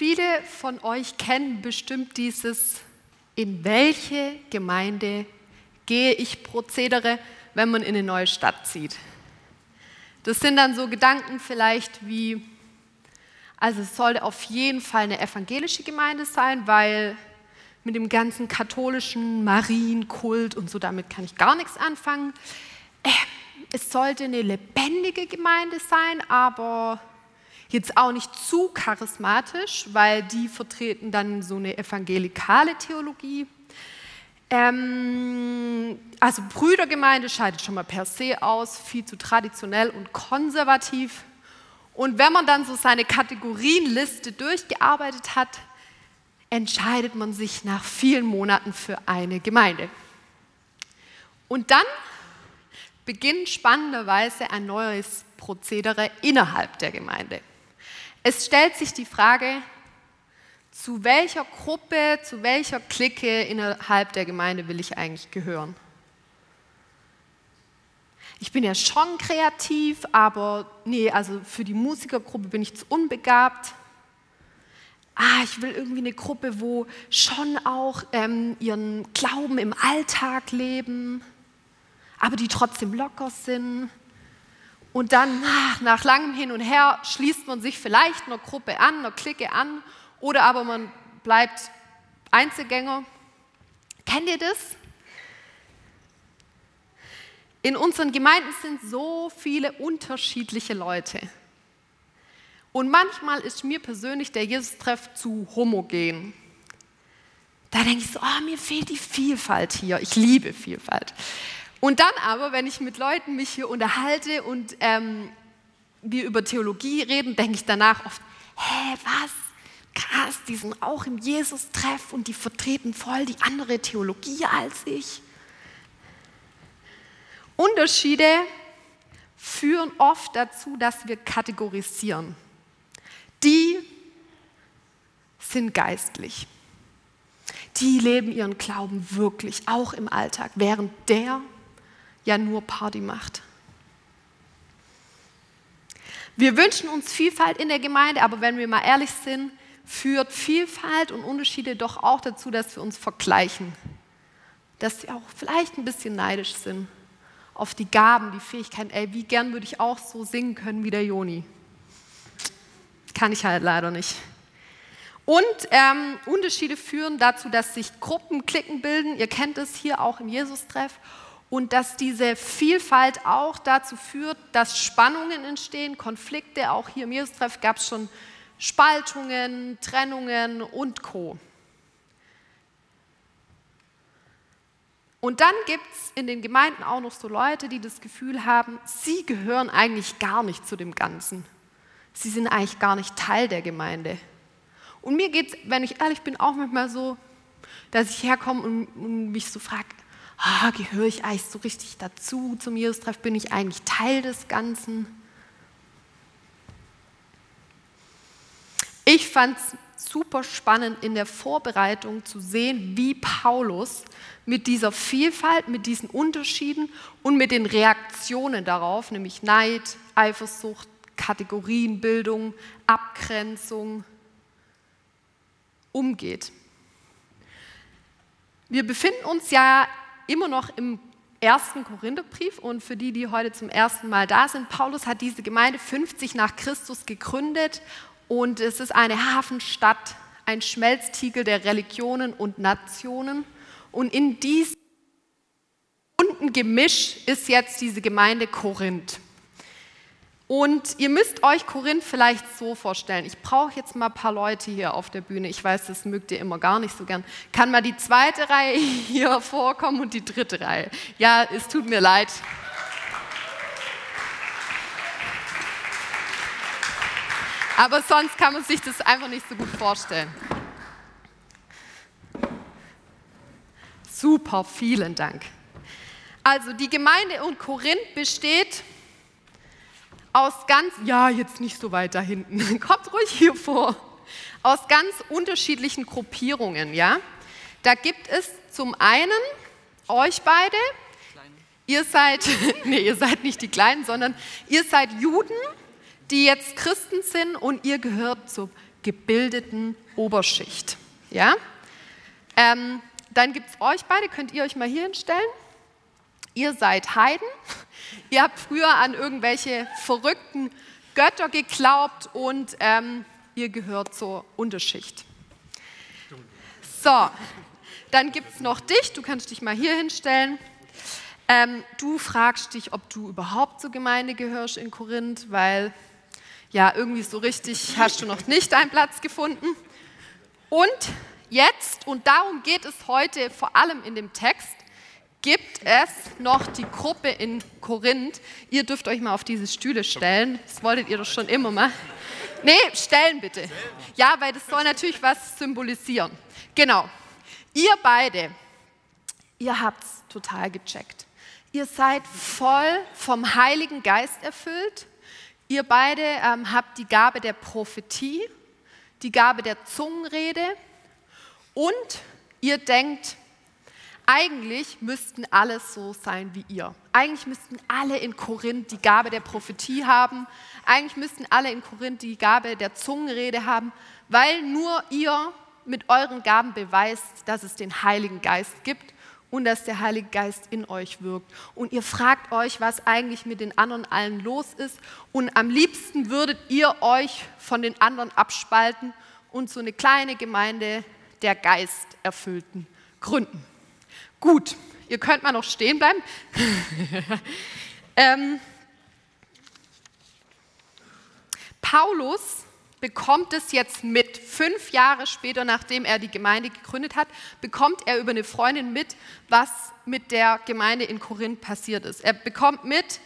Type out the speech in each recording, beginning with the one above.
Viele von euch kennen bestimmt dieses, in welche Gemeinde gehe ich Prozedere, wenn man in eine neue Stadt zieht. Das sind dann so Gedanken vielleicht wie, also es sollte auf jeden Fall eine evangelische Gemeinde sein, weil mit dem ganzen katholischen Marienkult und so, damit kann ich gar nichts anfangen. Äh, es sollte eine lebendige Gemeinde sein, aber jetzt auch nicht zu charismatisch, weil die vertreten dann so eine evangelikale Theologie. Ähm, also Brüdergemeinde scheidet schon mal per se aus, viel zu traditionell und konservativ. Und wenn man dann so seine Kategorienliste durchgearbeitet hat, entscheidet man sich nach vielen Monaten für eine Gemeinde. Und dann beginnt spannenderweise ein neues Prozedere innerhalb der Gemeinde. Es stellt sich die Frage, zu welcher Gruppe, zu welcher Clique innerhalb der Gemeinde will ich eigentlich gehören? Ich bin ja schon kreativ, aber nee, also für die Musikergruppe bin ich zu unbegabt. Ah, ich will irgendwie eine Gruppe, wo schon auch ähm, ihren Glauben im Alltag leben, aber die trotzdem locker sind. Und dann nach, langem Hin und Her schließt man sich vielleicht einer Gruppe an, einer Clique an oder aber man bleibt Einzelgänger. Kennt ihr das? In unseren Gemeinden sind so viele unterschiedliche Leute. Und manchmal ist mir persönlich der Jesus-Treff zu homogen. Da denke ich so, oh, mir fehlt die Vielfalt hier. Ich liebe Vielfalt. Und dann aber, wenn ich mit Leuten mich hier unterhalte und ähm, wir über Theologie reden, denke ich danach oft, hä, was? Krass, die sind auch im Jesus-Treff und die vertreten voll die andere Theologie als ich. Unterschiede führen oft dazu, dass wir kategorisieren. Die sind geistlich. Die leben ihren Glauben wirklich, auch im Alltag, während der ja nur Party macht. Wir wünschen uns Vielfalt in der Gemeinde, aber wenn wir mal ehrlich sind, führt Vielfalt und Unterschiede doch auch dazu, dass wir uns vergleichen. Dass wir auch vielleicht ein bisschen neidisch sind auf die Gaben, die Fähigkeiten. Ey, wie gern würde ich auch so singen können wie der Joni. Kann ich halt leider nicht. Und ähm, Unterschiede führen dazu, dass sich Gruppen, Klicken bilden. Ihr kennt es hier auch im Jesus-Treff und dass diese Vielfalt auch dazu führt, dass Spannungen entstehen, Konflikte. Auch hier im Jesus-Treff gab es schon Spaltungen, Trennungen und Co. Und dann gibt es in den Gemeinden auch noch so Leute, die das Gefühl haben, sie gehören eigentlich gar nicht zu dem Ganzen. Sie sind eigentlich gar nicht Teil der Gemeinde. Und mir geht es, wenn ich ehrlich bin, auch manchmal so, dass ich herkomme und, und mich so frage, ah, gehöre ich eigentlich so richtig dazu zum Jesus-Treff? Bin ich eigentlich Teil des Ganzen? Ich fand es super spannend in der Vorbereitung zu sehen, wie Paulus mit dieser Vielfalt, mit diesen Unterschieden und mit den Reaktionen darauf, nämlich Neid, Eifersucht, Kategorienbildung, Abgrenzung, umgeht. Wir befinden uns ja immer noch im ersten Korintherbrief und für die, die heute zum ersten Mal da sind, Paulus hat diese Gemeinde 50 nach Christus gegründet und es ist eine Hafenstadt, ein Schmelztiegel der Religionen und Nationen und in diesem bunten Gemisch ist jetzt diese Gemeinde Korinth. Und ihr müsst euch Korinth vielleicht so vorstellen. Ich brauche jetzt mal ein paar Leute hier auf der Bühne. Ich weiß, das mögt ihr immer gar nicht so gern. Kann mal die zweite Reihe hier vorkommen und die dritte Reihe? Ja, es tut mir leid. Aber sonst kann man sich das einfach nicht so gut vorstellen. Super, vielen Dank. Also die Gemeinde in Korinth besteht aus ganz, ja, jetzt nicht so weit da hinten, kommt ruhig hier vor, aus ganz unterschiedlichen Gruppierungen, ja. Da gibt es zum einen euch beide, Kleine. ihr seid, nee, ihr seid nicht die Kleinen, sondern ihr seid Juden, die jetzt Christen sind und ihr gehört zur gebildeten Oberschicht. Ja? Ähm, dann gibt es euch beide, könnt ihr euch mal hier hinstellen. Ihr seid Heiden. Ihr habt früher an irgendwelche verrückten Götter geglaubt und ähm, ihr gehört zur Unterschicht. So, dann gibt es noch dich. Du kannst dich mal hier hinstellen. Ähm, du fragst dich, ob du überhaupt zur Gemeinde gehörst in Korinth, weil ja, irgendwie so richtig hast du noch nicht deinen Platz gefunden. Und jetzt, und darum geht es heute vor allem in dem Text, gibt es noch die Gruppe in Korinth. Ihr dürft euch mal auf diese Stühle stellen. Das wolltet ihr doch schon immer mal. Nee, stellen bitte. Ja, weil das soll natürlich was symbolisieren. Genau. Ihr beide, ihr habt es total gecheckt. Ihr seid voll vom Heiligen Geist erfüllt. Ihr beide ähm, habt die Gabe der Prophetie, die Gabe der Zungenrede und ihr denkt, eigentlich müssten alle so sein wie ihr. Eigentlich müssten alle in Korinth die Gabe der Prophetie haben. Eigentlich müssten alle in Korinth die Gabe der Zungenrede haben, weil nur ihr mit euren Gaben beweist, dass es den Heiligen Geist gibt und dass der Heilige Geist in euch wirkt. Und ihr fragt euch, was eigentlich mit den anderen allen los ist. Und am liebsten würdet ihr euch von den anderen abspalten und so eine kleine Gemeinde der Geisterfüllten gründen. Gut, ihr könnt mal noch stehen bleiben. ähm, Paulus bekommt es jetzt mit, fünf Jahre später, nachdem er die Gemeinde gegründet hat, bekommt er über eine Freundin mit, was mit der Gemeinde in Korinth passiert ist. Er bekommt mit,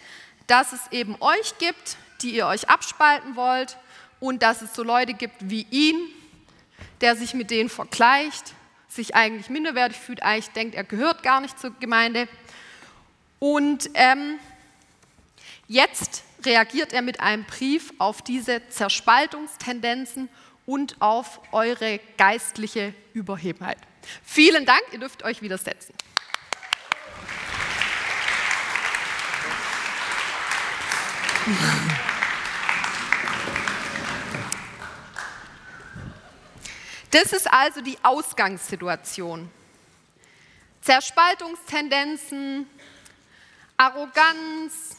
dass es eben euch gibt, die ihr euch abspalten wollt und dass es so Leute gibt wie ihn, der sich mit denen vergleicht, sich eigentlich minderwertig fühlt, eigentlich denkt, er gehört gar nicht zur Gemeinde. Und ähm, jetzt reagiert er mit einem Brief auf diese Zerspaltungstendenzen und auf eure geistliche Überhebenheit. Vielen Dank, ihr dürft euch wieder setzen. Das ist also die Ausgangssituation. Zerspaltungstendenzen, Arroganz.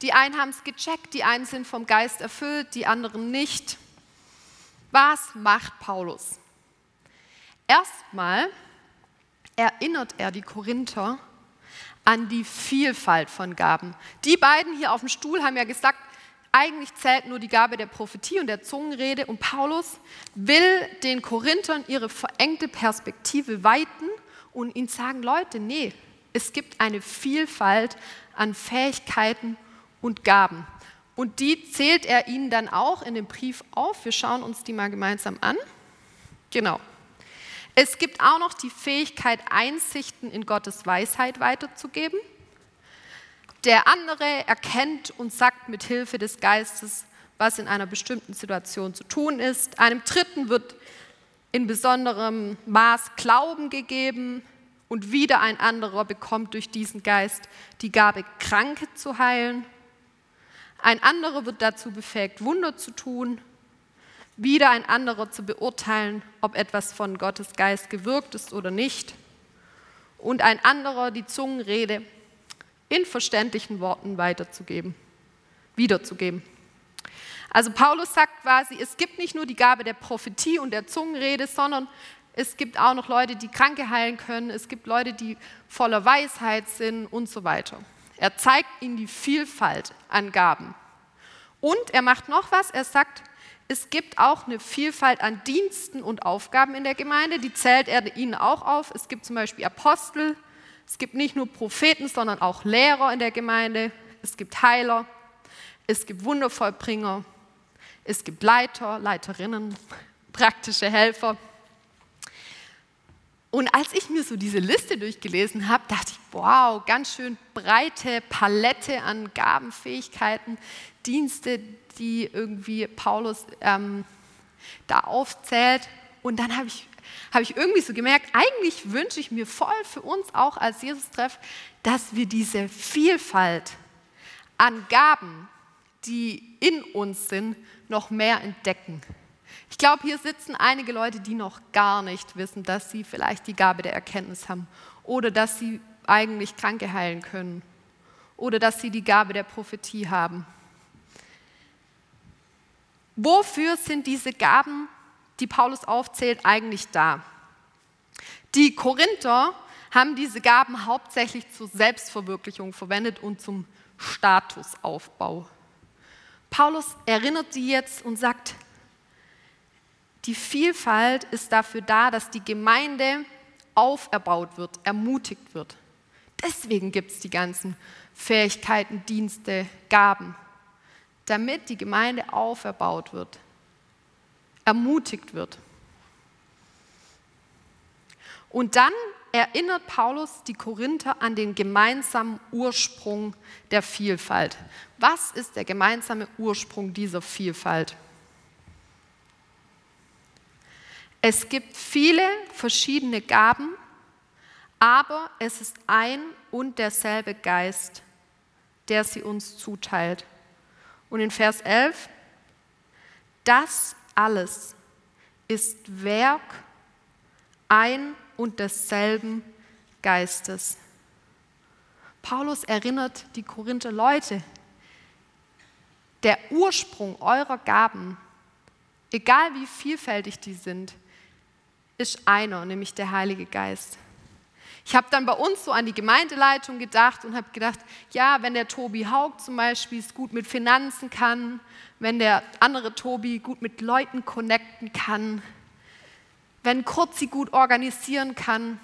Die einen haben es gecheckt, die einen sind vom Geist erfüllt, die anderen nicht. Was macht Paulus? Erstmal erinnert er die Korinther an die Vielfalt von Gaben. Die beiden hier auf dem Stuhl haben ja gesagt, eigentlich zählt nur die Gabe der Prophetie und der Zungenrede und Paulus will den Korinthern ihre verengte Perspektive weiten und ihnen sagen, Leute, nee, es gibt eine Vielfalt an Fähigkeiten und Gaben. Und die zählt er ihnen dann auch in dem Brief auf. Wir schauen uns die mal gemeinsam an. Genau. Es gibt auch noch die Fähigkeit, Einsichten in Gottes Weisheit weiterzugeben. Der andere erkennt und sagt mit Hilfe des Geistes, was in einer bestimmten Situation zu tun ist. Einem Dritten wird in besonderem Maß Glauben gegeben und wieder ein anderer bekommt durch diesen Geist die Gabe, Kranke zu heilen. Ein anderer wird dazu befähigt, Wunder zu tun. Wieder ein anderer zu beurteilen, ob etwas von Gottes Geist gewirkt ist oder nicht. Und ein anderer die Zungenrede in verständlichen Worten weiterzugeben, wiederzugeben. Also Paulus sagt quasi, es gibt nicht nur die Gabe der Prophetie und der Zungenrede, sondern es gibt auch noch Leute, die Kranke heilen können, es gibt Leute, die voller Weisheit sind und so weiter. Er zeigt ihnen die Vielfalt an Gaben. Und er macht noch was, er sagt, es gibt auch eine Vielfalt an Diensten und Aufgaben in der Gemeinde, die zählt er ihnen auch auf. Es gibt zum Beispiel Apostel, es gibt nicht nur Propheten, sondern auch Lehrer in der Gemeinde. Es gibt Heiler. Es gibt Wundervollbringer. Es gibt Leiter, Leiterinnen, praktische Helfer. Und als ich mir so diese Liste durchgelesen habe, dachte ich, wow, ganz schön breite Palette an Gabenfähigkeiten, Dienste, die irgendwie Paulus ähm, da aufzählt. Und dann habe ich habe ich irgendwie so gemerkt, eigentlich wünsche ich mir voll für uns auch als Jesus-Treff, dass wir diese Vielfalt an Gaben, die in uns sind, noch mehr entdecken. Ich glaube, hier sitzen einige Leute, die noch gar nicht wissen, dass sie vielleicht die Gabe der Erkenntnis haben oder dass sie eigentlich Kranke heilen können oder dass sie die Gabe der Prophetie haben. Wofür sind diese Gaben, die Paulus aufzählt, eigentlich da? Die Korinther haben diese Gaben hauptsächlich zur Selbstverwirklichung verwendet und zum Statusaufbau. Paulus erinnert sie jetzt und sagt, die Vielfalt ist dafür da, dass die Gemeinde auferbaut wird, ermutigt wird. Deswegen gibt es die ganzen Fähigkeiten, Dienste, Gaben, damit die Gemeinde auferbaut wird, ermutigt wird. Und dann erinnert Paulus die Korinther an den gemeinsamen Ursprung der Vielfalt. Was ist der gemeinsame Ursprung dieser Vielfalt? Es gibt viele verschiedene Gaben, aber es ist ein und derselbe Geist, der sie uns zuteilt. Und in Vers 11, das alles ist Werk ein und desselben Geistes. Paulus erinnert die Korinther Leute, der Ursprung eurer Gaben, egal wie vielfältig die sind, ist einer, nämlich der Heilige Geist. Ich habe dann bei uns so an die Gemeindeleitung gedacht und habe gedacht, ja, wenn der Tobi Haug zum Beispiel es gut mit Finanzen kann, wenn der andere Tobi gut mit Leuten connecten kann, wenn Kurt sie gut organisieren kann,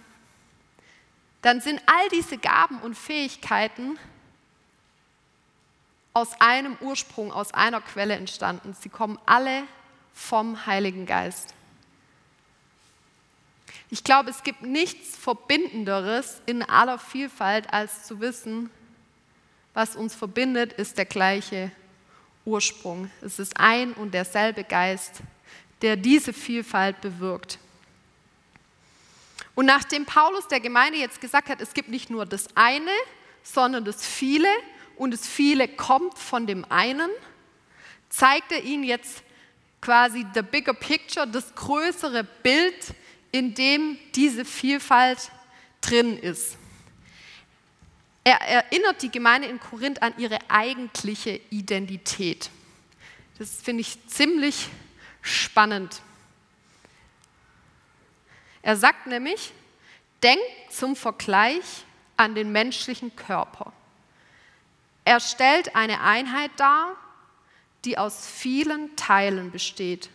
dann sind all diese Gaben und Fähigkeiten aus einem Ursprung, aus einer Quelle entstanden. Sie kommen alle vom Heiligen Geist. Ich glaube, es gibt nichts Verbindenderes in aller Vielfalt, als zu wissen, was uns verbindet, ist der gleiche Ursprung. Es ist ein und derselbe Geist, der diese Vielfalt bewirkt. Und nachdem Paulus der Gemeinde jetzt gesagt hat, es gibt nicht nur das eine, sondern das viele und das viele kommt von dem einen, zeigt er ihnen jetzt quasi the bigger picture, das größere Bild in dem diese Vielfalt drin ist. Er erinnert die Gemeinde in Korinth an ihre eigentliche Identität. Das finde ich ziemlich spannend. Er sagt nämlich, denkt zum Vergleich an den menschlichen Körper. Er stellt eine Einheit dar, die aus vielen Teilen besteht.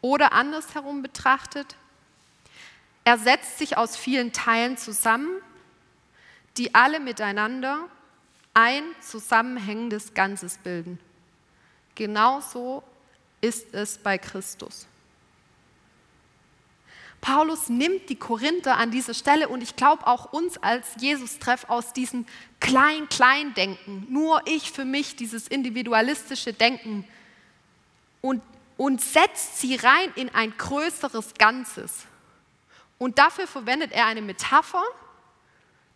Oder andersherum betrachtet, er setzt sich aus vielen Teilen zusammen, die alle miteinander ein zusammenhängendes Ganzes bilden. Genauso ist es bei Christus. Paulus nimmt die Korinther an dieser Stelle und ich glaube auch uns als Jesus-Treff aus diesem Klein-Klein-Denken, nur ich für mich, dieses individualistische Denken und, und setzt sie rein in ein größeres Ganzes. Und dafür verwendet er eine Metapher,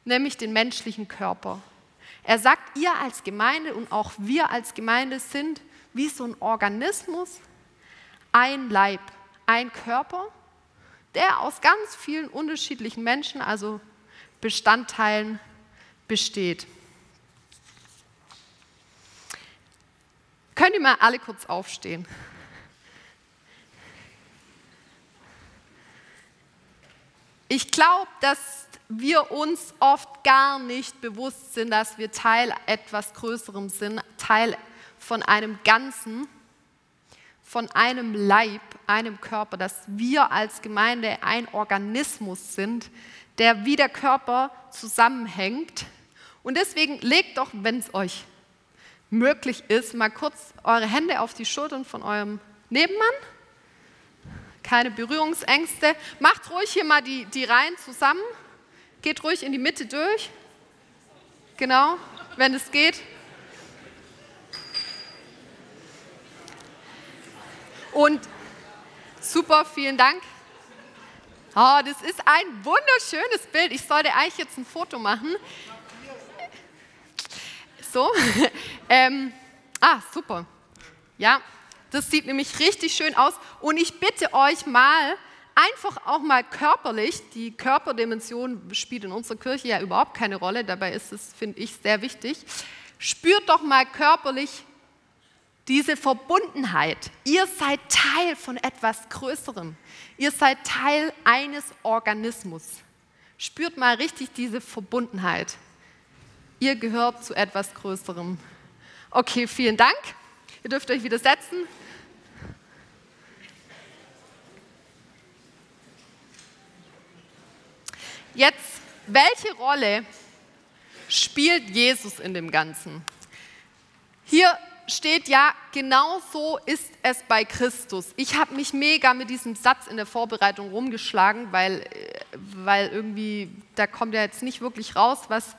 nämlich den menschlichen Körper. Er sagt, ihr als Gemeinde und auch wir als Gemeinde sind wie so ein Organismus, ein Leib, ein Körper, der aus ganz vielen unterschiedlichen Menschen, also Bestandteilen, besteht. Könnt ihr mal alle kurz aufstehen? Ich glaube, dass wir uns oft gar nicht bewusst sind, dass wir Teil etwas Größerem sind, Teil von einem Ganzen, von einem Leib, einem Körper, dass wir als Gemeinde ein Organismus sind, der wie der Körper zusammenhängt. Und deswegen legt doch, wenn es euch möglich ist, mal kurz eure Hände auf die Schultern von eurem Nebenmann keine Berührungsängste. Macht ruhig hier mal die, die Reihen zusammen. Geht ruhig in die Mitte durch. Genau, wenn es geht. Und super, vielen Dank. Oh, das ist ein wunderschönes Bild. Ich sollte eigentlich jetzt ein Foto machen. So. ähm, Ah, super. Ja, das sieht nämlich richtig schön aus. Und ich bitte euch mal, einfach auch mal körperlich, die Körperdimension spielt in unserer Kirche ja überhaupt keine Rolle, dabei ist es, finde ich, sehr wichtig. Spürt doch mal körperlich diese Verbundenheit. Ihr seid Teil von etwas Größerem. Ihr seid Teil eines Organismus. Spürt mal richtig diese Verbundenheit. Ihr gehört zu etwas Größerem. Okay, vielen Dank. Ihr dürft euch wieder setzen. Jetzt, welche Rolle spielt Jesus in dem Ganzen? Hier steht ja, genau so ist es bei Christus. Ich habe mich mega mit diesem Satz in der Vorbereitung rumgeschlagen, weil, äh, weil irgendwie, da kommt ja jetzt nicht wirklich raus, was,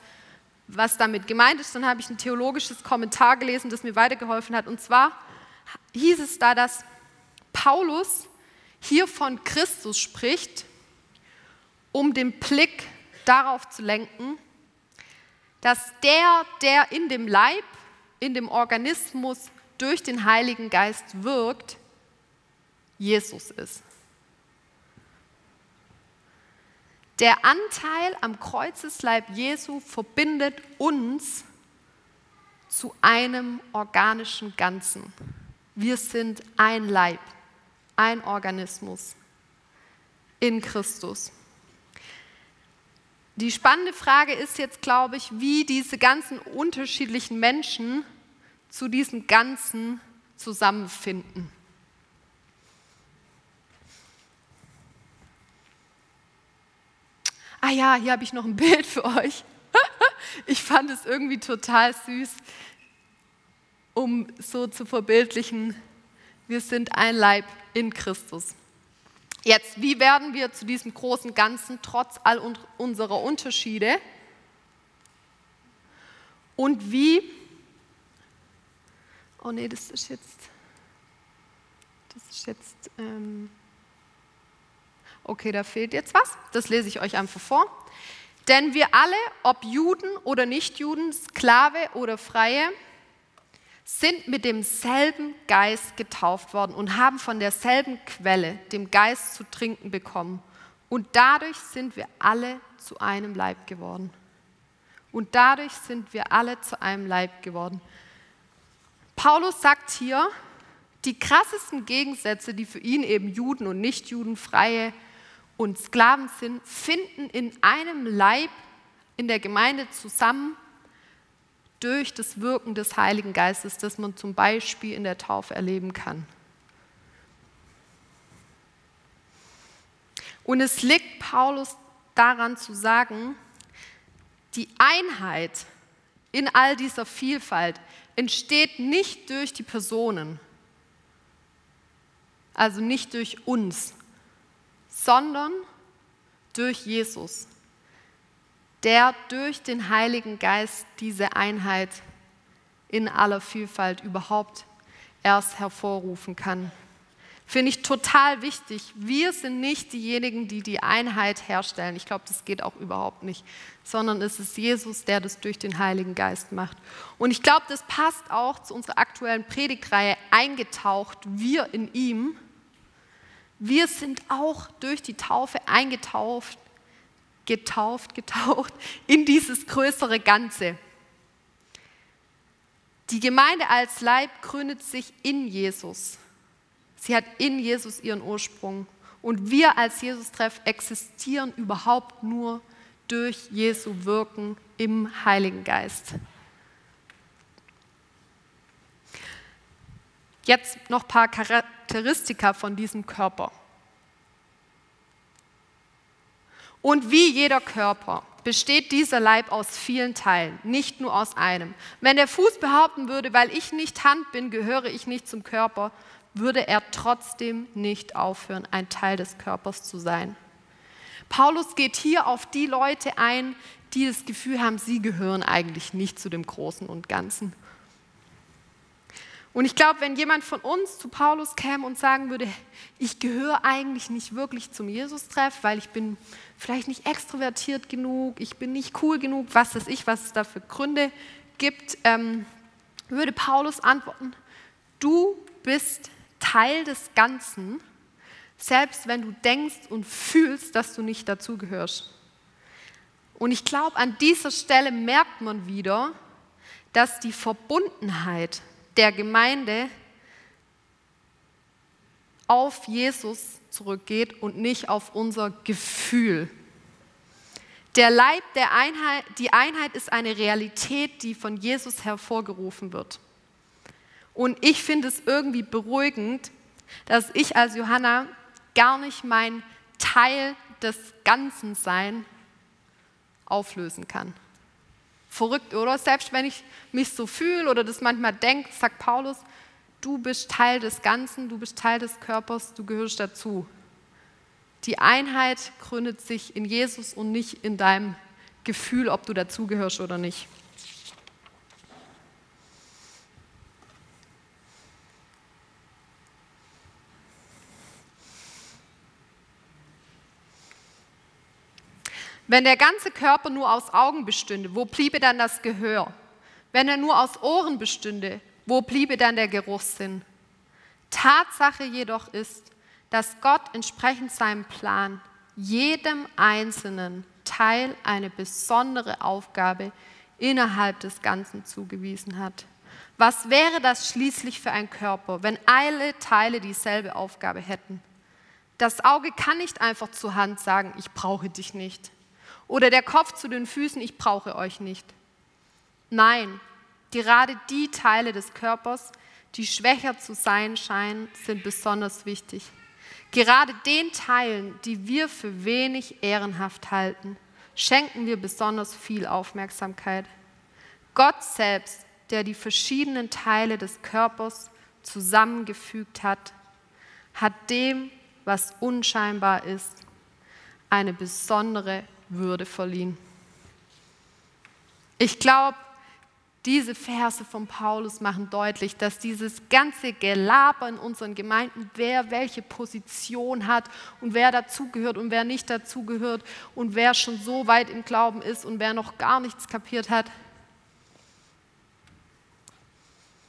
was damit gemeint ist. Dann habe ich ein theologisches Kommentar gelesen, das mir weitergeholfen hat. Und zwar hieß es da, dass Paulus hier von Christus spricht um den Blick darauf zu lenken, dass der, der in dem Leib, in dem Organismus durch den Heiligen Geist wirkt, Jesus ist. Der Anteil am Kreuzesleib Jesu verbindet uns zu einem organischen Ganzen. Wir sind ein Leib, ein Organismus in Christus. Die spannende Frage ist jetzt, glaube ich, wie diese ganzen unterschiedlichen Menschen zu diesem Ganzen zusammenfinden. Ah ja, hier habe ich noch ein Bild für euch. Ich fand es irgendwie total süß, um so zu verbildlichen, wir sind ein Leib in Christus. Jetzt, wie werden wir zu diesem großen Ganzen trotz all unserer Unterschiede? Und wie, oh nee, das ist jetzt, das ist jetzt, ähm, okay, da fehlt jetzt was, das lese ich euch einfach vor. Denn wir alle, ob Juden oder Nichtjuden, Sklave oder Freie, sind mit demselben Geist getauft worden und haben von derselben Quelle, dem Geist, zu trinken bekommen. Und dadurch sind wir alle zu einem Leib geworden. Und dadurch sind wir alle zu einem Leib geworden. Paulus sagt hier, die krassesten Gegensätze, die für ihn eben Juden und Nichtjuden, Freie und Sklaven sind, finden in einem Leib in der Gemeinde zusammen durch das Wirken des Heiligen Geistes, das man zum Beispiel in der Taufe erleben kann. Und es liegt Paulus daran zu sagen, die Einheit in all dieser Vielfalt entsteht nicht durch die Personen, also nicht durch uns, sondern durch Jesus der durch den Heiligen Geist diese Einheit in aller Vielfalt überhaupt erst hervorrufen kann. Finde ich total wichtig. Wir sind nicht diejenigen, die die Einheit herstellen. Ich glaube, das geht auch überhaupt nicht, sondern es ist Jesus, der das durch den Heiligen Geist macht. Und ich glaube, das passt auch zu unserer aktuellen Predigtreihe eingetaucht, wir in ihm. Wir sind auch durch die Taufe eingetaucht getauft, getaucht in dieses größere Ganze. Die Gemeinde als Leib gründet sich in Jesus. Sie hat in Jesus ihren Ursprung. Und wir als Jesus-Treff existieren überhaupt nur durch Jesu Wirken im Heiligen Geist. Jetzt noch ein paar Charakteristika von diesem Körper. Und wie jeder Körper besteht dieser Leib aus vielen Teilen, nicht nur aus einem. Wenn der Fuß behaupten würde, weil ich nicht Hand bin, gehöre ich nicht zum Körper, würde er trotzdem nicht aufhören, ein Teil des Körpers zu sein. Paulus geht hier auf die Leute ein, die das Gefühl haben, sie gehören eigentlich nicht zu dem Großen und Ganzen. Und ich glaube, wenn jemand von uns zu Paulus käme und sagen würde, ich gehöre eigentlich nicht wirklich zum Jesus-Treff, weil ich bin vielleicht nicht extrovertiert genug, ich bin nicht cool genug, was weiß ich, was es da für Gründe gibt, ähm, würde Paulus antworten, du bist Teil des Ganzen, selbst wenn du denkst und fühlst, dass du nicht dazugehörst. Und ich glaube, an dieser Stelle merkt man wieder, dass die Verbundenheit der Gemeinde auf Jesus zurückgeht und nicht auf unser Gefühl. Der Leib der Einheit, die Einheit ist eine Realität, die von Jesus hervorgerufen wird. Und ich finde es irgendwie beruhigend, dass ich als Johanna gar nicht mein Teil des Ganzen sein auflösen kann. Verrückt, oder? Selbst wenn ich mich so fühle oder das manchmal denke, sagt Paulus, du bist Teil des Ganzen, du bist Teil des Körpers, du gehörst dazu. Die Einheit gründet sich in Jesus und nicht in deinem Gefühl, ob du dazugehörst oder nicht. Wenn der ganze Körper nur aus Augen bestünde, wo bliebe dann das Gehör? Wenn er nur aus Ohren bestünde, wo bliebe dann der Geruchssinn? Tatsache jedoch ist, dass Gott entsprechend seinem Plan jedem einzelnen Teil eine besondere Aufgabe innerhalb des Ganzen zugewiesen hat. Was wäre das schließlich für ein Körper, wenn alle Teile dieselbe Aufgabe hätten? Das Auge kann nicht einfach zur Hand sagen, ich brauche dich nicht. Oder der Kopf zu den Füßen, ich brauche euch nicht. Nein, gerade die Teile des Körpers, die schwächer zu sein scheinen, sind besonders wichtig. Gerade den Teilen, die wir für wenig ehrenhaft halten, schenken wir besonders viel Aufmerksamkeit. Gott selbst, der die verschiedenen Teile des Körpers zusammengefügt hat, hat dem, was unscheinbar ist, eine besondere würde verliehen. Ich glaube, diese Verse von Paulus machen deutlich, dass dieses ganze Gelaber in unseren Gemeinden, wer welche Position hat und wer dazugehört und wer nicht dazugehört und wer schon so weit im Glauben ist und wer noch gar nichts kapiert hat,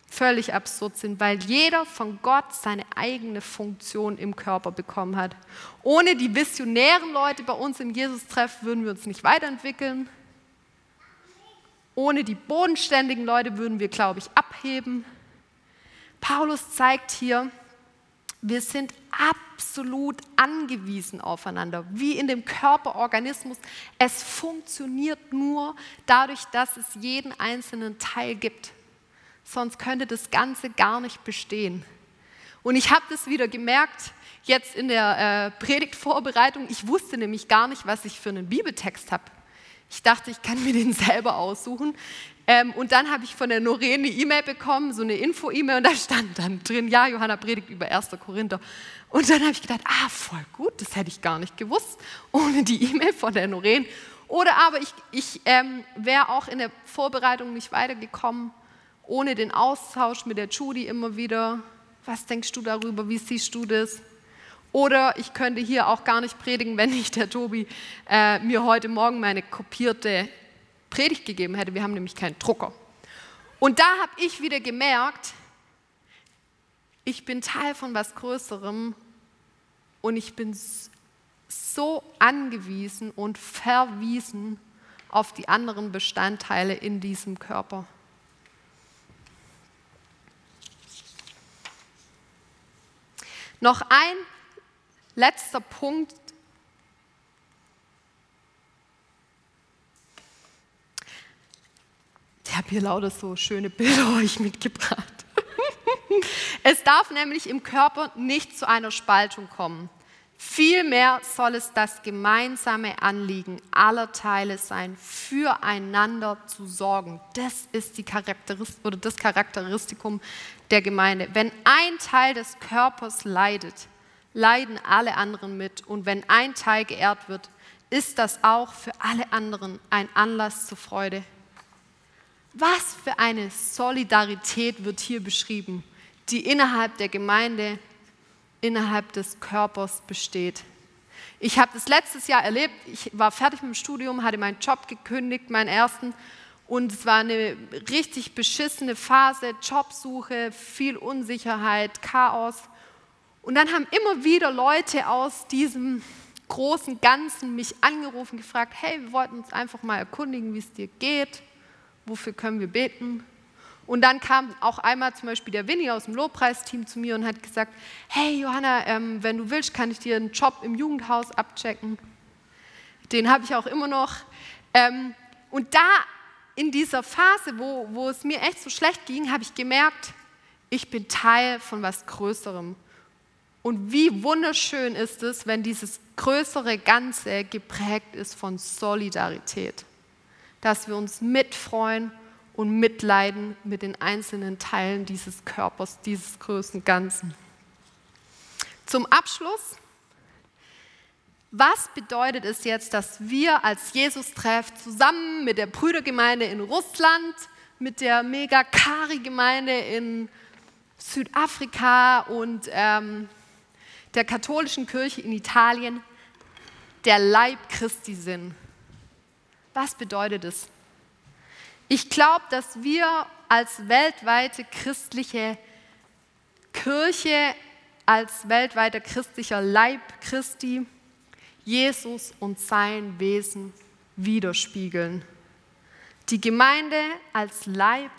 völlig absurd sind, weil jeder von Gott seine eigene Funktion im Körper bekommen hat. Ohne die visionären Leute bei uns im Jesus-Treff würden wir uns nicht weiterentwickeln. Ohne die bodenständigen Leute würden wir, glaube ich, abheben. Paulus zeigt hier, wir sind absolut angewiesen aufeinander, wie in dem Körperorganismus. Es funktioniert nur dadurch, dass es jeden einzelnen Teil gibt sonst könnte das Ganze gar nicht bestehen. Und ich habe das wieder gemerkt, jetzt in der äh, Predigtvorbereitung. Ich wusste nämlich gar nicht, was ich für einen Bibeltext habe. Ich dachte, ich kann mir den selber aussuchen. Ähm, und dann habe ich von der Noreen eine E-Mail bekommen, so eine Info-E-Mail, und da stand dann drin, ja, Johanna predigt über 1. Korinther. Und dann habe ich gedacht, ah, voll gut, das hätte ich gar nicht gewusst, ohne die E-Mail von der Noreen. Oder aber ich, ich ähm, wäre auch in der Vorbereitung nicht weitergekommen ohne den Austausch mit der Judy immer wieder, was denkst du darüber, wie siehst du das? Oder ich könnte hier auch gar nicht predigen, wenn nicht der Tobi äh, mir heute Morgen meine kopierte Predigt gegeben hätte. Wir haben nämlich keinen Drucker. Und da habe ich wieder gemerkt, ich bin Teil von was Größerem und ich bin so angewiesen und verwiesen auf die anderen Bestandteile in diesem Körper. Noch ein letzter Punkt. Ich habe hier lauter so schöne Bilder euch mitgebracht. Es darf nämlich im Körper nicht zu einer Spaltung kommen. Vielmehr soll es das gemeinsame Anliegen aller Teile sein, füreinander zu sorgen. Das ist die Charakterist oder das Charakteristikum der Gemeinde. Wenn ein Teil des Körpers leidet, leiden alle anderen mit. Und wenn ein Teil geehrt wird, ist das auch für alle anderen ein Anlass zur Freude. Was für eine Solidarität wird hier beschrieben, die innerhalb der Gemeinde innerhalb des Körpers besteht. Ich habe das letztes Jahr erlebt. Ich war fertig mit dem Studium, hatte meinen Job gekündigt, meinen ersten, Und es war eine richtig beschissene Phase, Jobsuche, viel Unsicherheit, Chaos. Und dann haben immer wieder Leute aus diesem großen Ganzen mich angerufen, gefragt, hey, wir wollten uns einfach mal erkundigen, wie es dir geht, wofür können wir beten. Und dann kam auch einmal zum Beispiel der Winnie aus dem Lobpreisteam zu mir und hat gesagt, hey Johanna, ähm, wenn du willst, kann ich dir einen Job im Jugendhaus abchecken. Den habe ich auch immer noch. Ähm, und da in dieser Phase, wo, wo es mir echt so schlecht ging, habe ich gemerkt, ich bin Teil von was Größerem. Und wie wunderschön ist es, wenn dieses größere Ganze geprägt ist von Solidarität, dass wir uns mitfreuen und mitleiden mit den einzelnen Teilen dieses Körpers, dieses größten Ganzen. Zum Abschluss, was bedeutet es jetzt, dass wir als Jesus-Treff zusammen mit der Brüdergemeinde in Russland, mit der Mega-Kari-Gemeinde in Südafrika und ähm, der katholischen Kirche in Italien der Leib Christi sind? Was bedeutet es? Ich glaube, dass wir als weltweite christliche Kirche, als weltweiter christlicher Leib Christi Jesus und sein Wesen widerspiegeln. Die Gemeinde als Leib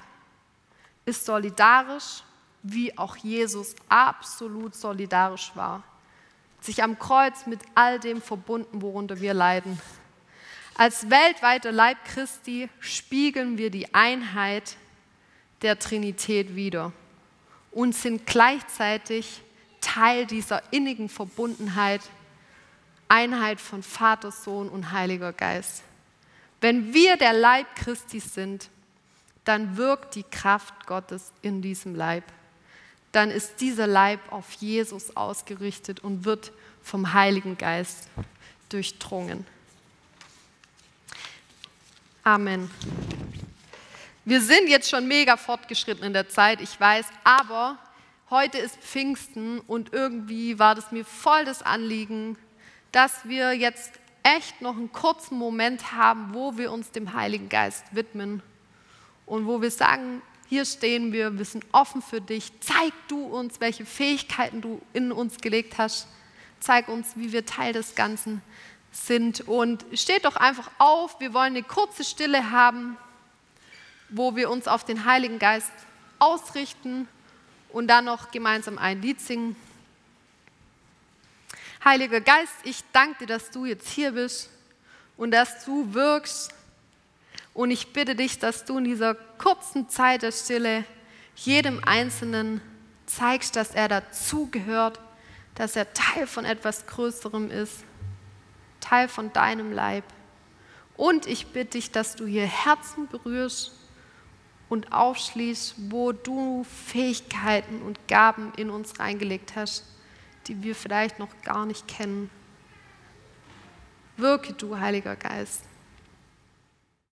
ist solidarisch, wie auch Jesus absolut solidarisch war, sich am Kreuz mit all dem verbunden, worunter wir leiden. Als weltweiter Leib Christi spiegeln wir die Einheit der Trinität wider und sind gleichzeitig Teil dieser innigen Verbundenheit, Einheit von Vater, Sohn und Heiliger Geist. Wenn wir der Leib Christi sind, dann wirkt die Kraft Gottes in diesem Leib. Dann ist dieser Leib auf Jesus ausgerichtet und wird vom Heiligen Geist durchdrungen. Amen. Wir sind jetzt schon mega fortgeschritten in der Zeit, ich weiß, aber heute ist Pfingsten und irgendwie war das mir voll das Anliegen, dass wir jetzt echt noch einen kurzen Moment haben, wo wir uns dem Heiligen Geist widmen und wo wir sagen, hier stehen wir, wir sind offen für dich. Zeig du uns, welche Fähigkeiten du in uns gelegt hast. Zeig uns, wie wir Teil des Ganzen sind. Und steht doch einfach auf, wir wollen eine kurze Stille haben, wo wir uns auf den Heiligen Geist ausrichten und dann noch gemeinsam ein Lied singen. Heiliger Geist, ich danke dir, dass du jetzt hier bist und dass du wirkst. Und ich bitte dich, dass du in dieser kurzen Zeit der Stille jedem Einzelnen zeigst, dass er dazugehört, dass er Teil von etwas Größerem ist Teil von deinem Leib. Und ich bitte dich, dass du hier Herzen berührst und aufschließt, wo du Fähigkeiten und Gaben in uns reingelegt hast, die wir vielleicht noch gar nicht kennen. Wirke du, Heiliger Geist.